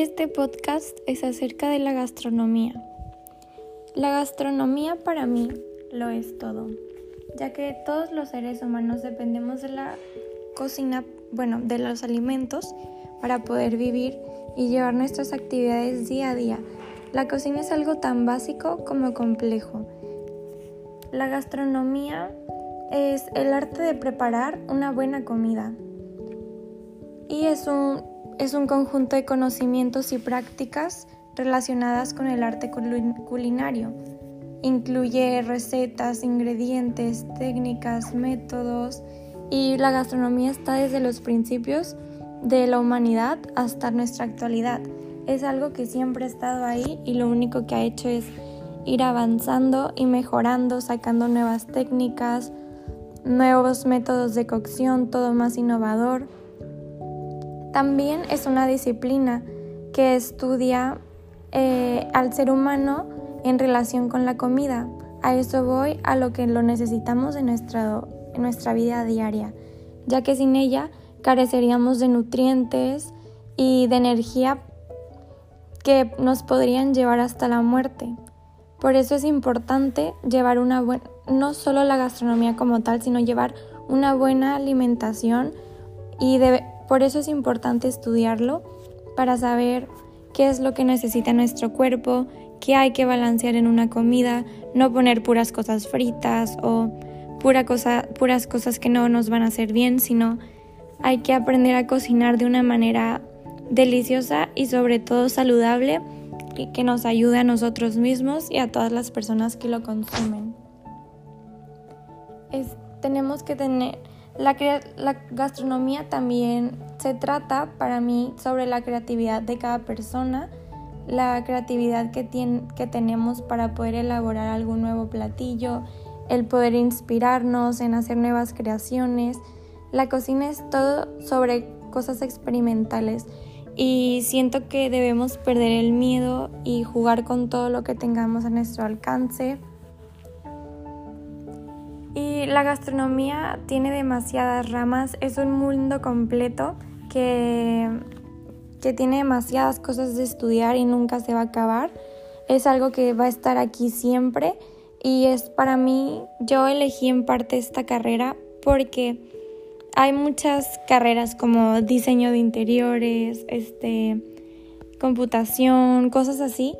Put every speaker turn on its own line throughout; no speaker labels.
Este podcast es acerca de la gastronomía. La gastronomía para mí lo es todo, ya que todos los seres humanos dependemos de la cocina, bueno, de los alimentos para poder vivir y llevar nuestras actividades día a día. La cocina es algo tan básico como complejo. La gastronomía es el arte de preparar una buena comida y es un, es un conjunto de conocimientos y prácticas relacionadas con el arte culinario. Incluye recetas, ingredientes, técnicas, métodos y la gastronomía está desde los principios de la humanidad hasta nuestra actualidad. Es algo que siempre ha estado ahí y lo único que ha hecho es ir avanzando y mejorando, sacando nuevas técnicas, nuevos métodos de cocción, todo más innovador. También es una disciplina que estudia eh, al ser humano en relación con la comida. A eso voy, a lo que lo necesitamos en nuestra, en nuestra vida diaria, ya que sin ella careceríamos de nutrientes y de energía que nos podrían llevar hasta la muerte. Por eso es importante llevar una buena, no solo la gastronomía como tal, sino llevar una buena alimentación y por eso es importante estudiarlo para saber qué es lo que necesita nuestro cuerpo, qué hay que balancear en una comida, no poner puras cosas fritas o puras cosas que no nos van a hacer bien, sino hay que aprender a cocinar de una manera deliciosa y sobre todo saludable que nos ayude a nosotros mismos y a todas las personas que lo consumen. tenemos que tener la, gastronomía también se trata para mí sobre la creatividad de cada persona, la creatividad que, tiene, que tenemos para poder elaborar algún nuevo platillo, el poder inspirarnos en hacer nuevas creaciones. La cocina es todo sobre cosas experimentales y siento que debemos perder el miedo y jugar con todo lo que tengamos a nuestro alcance. Y la gastronomía tiene demasiadas ramas, es un mundo completo que, que tiene demasiadas cosas de estudiar y nunca se va a acabar. Es algo que va a estar aquí siempre y es para mí, yo elegí en parte esta carrera porque hay muchas carreras como diseño de interiores, este, computación, cosas así,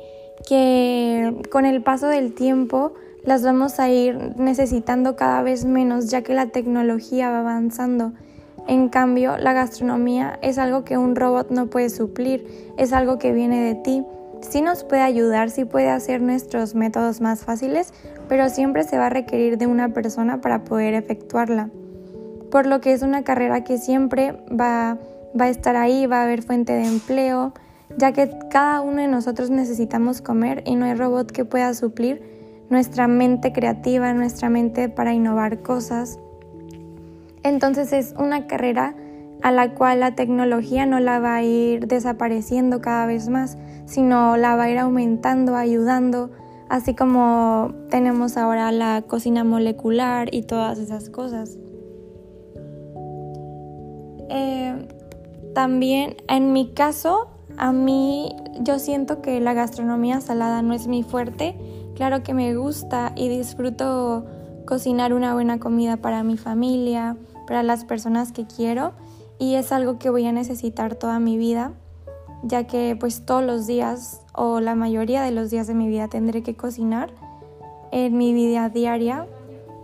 que con el paso del tiempo las vamos a ir necesitando cada vez menos ya que la tecnología va avanzando. En cambio, la gastronomía es algo que un robot no puede suplir, es algo que viene de ti. Sí nos puede ayudar, sí puede hacer nuestros métodos más fáciles, pero siempre se va a requerir de una persona para poder efectuarla por lo que es una carrera que siempre va, va a estar ahí, va a haber fuente de empleo, ya que cada uno de nosotros necesitamos comer y no hay robot que pueda suplir nuestra mente creativa, nuestra mente para innovar cosas. Entonces es una carrera a la cual la tecnología no la va a ir desapareciendo cada vez más, sino la va a ir aumentando, ayudando, así como tenemos ahora la cocina molecular y todas esas cosas. Eh, también en mi caso, a mí yo siento que la gastronomía salada no es mi fuerte. Claro que me gusta y disfruto cocinar una buena comida para mi familia, para las personas que quiero y es algo que voy a necesitar toda mi vida, ya que pues todos los días o la mayoría de los días de mi vida tendré que cocinar en mi vida diaria,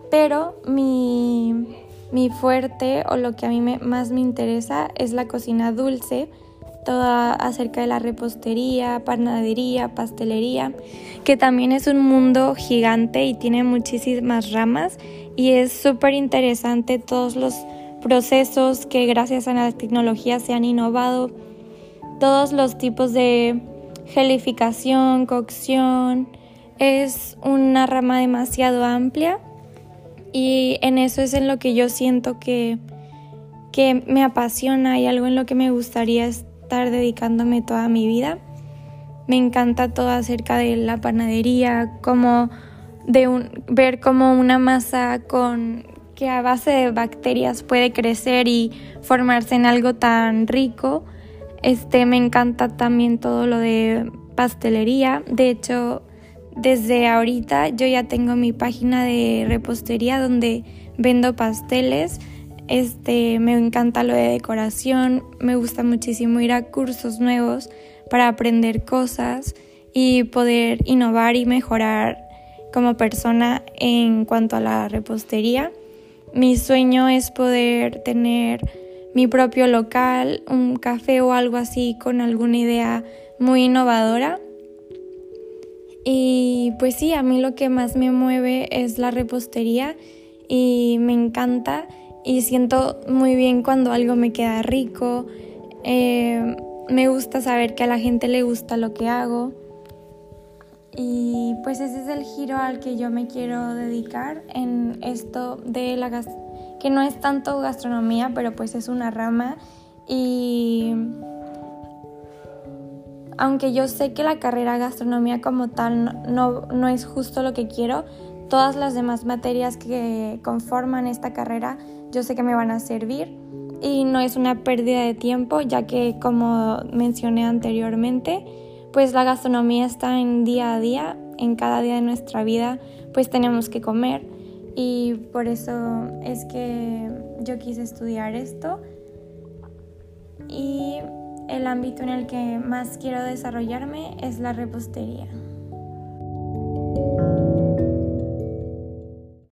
pero mi mi fuerte o lo que a mí más me interesa es la cocina dulce, toda acerca de la repostería, panadería, pastelería, que también es un mundo gigante y tiene muchísimas ramas. Y es súper interesante todos los procesos que gracias a la tecnología se han innovado, todos los tipos de gelificación, cocción, es una rama demasiado amplia. Y en eso es en lo que yo siento que, que me apasiona y algo en lo que me gustaría estar dedicándome toda mi vida. Me encanta todo acerca de la panadería, como de un, ver cómo una masa con que a base de bacterias puede crecer y formarse en algo tan rico. Este, me encanta también todo lo de pastelería. De hecho, desde ahorita yo ya tengo mi página de repostería donde vendo pasteles. Este, me encanta lo de decoración, me gusta muchísimo ir a cursos nuevos para aprender cosas y poder innovar y mejorar como persona en cuanto a la repostería. Mi sueño es poder tener mi propio local, un café o algo así con alguna idea muy innovadora. Y pues sí, a mí lo que más me mueve es la repostería y me encanta y siento muy bien cuando algo me queda rico. Eh, me gusta saber que a la gente le gusta lo que hago. Y pues ese es el giro al que yo me quiero dedicar en esto de la que no es tanto gastronomía, pero pues es una rama y aunque yo sé que la carrera gastronomía como tal no, no es justo lo que quiero, todas las demás materias que conforman esta carrera yo sé que me van a servir y no es una pérdida de tiempo ya que como mencioné anteriormente, pues la gastronomía está en día a día, en cada día de nuestra vida, pues tenemos que comer y por eso es que yo quise estudiar esto y el ámbito en el que más quiero desarrollarme es la repostería.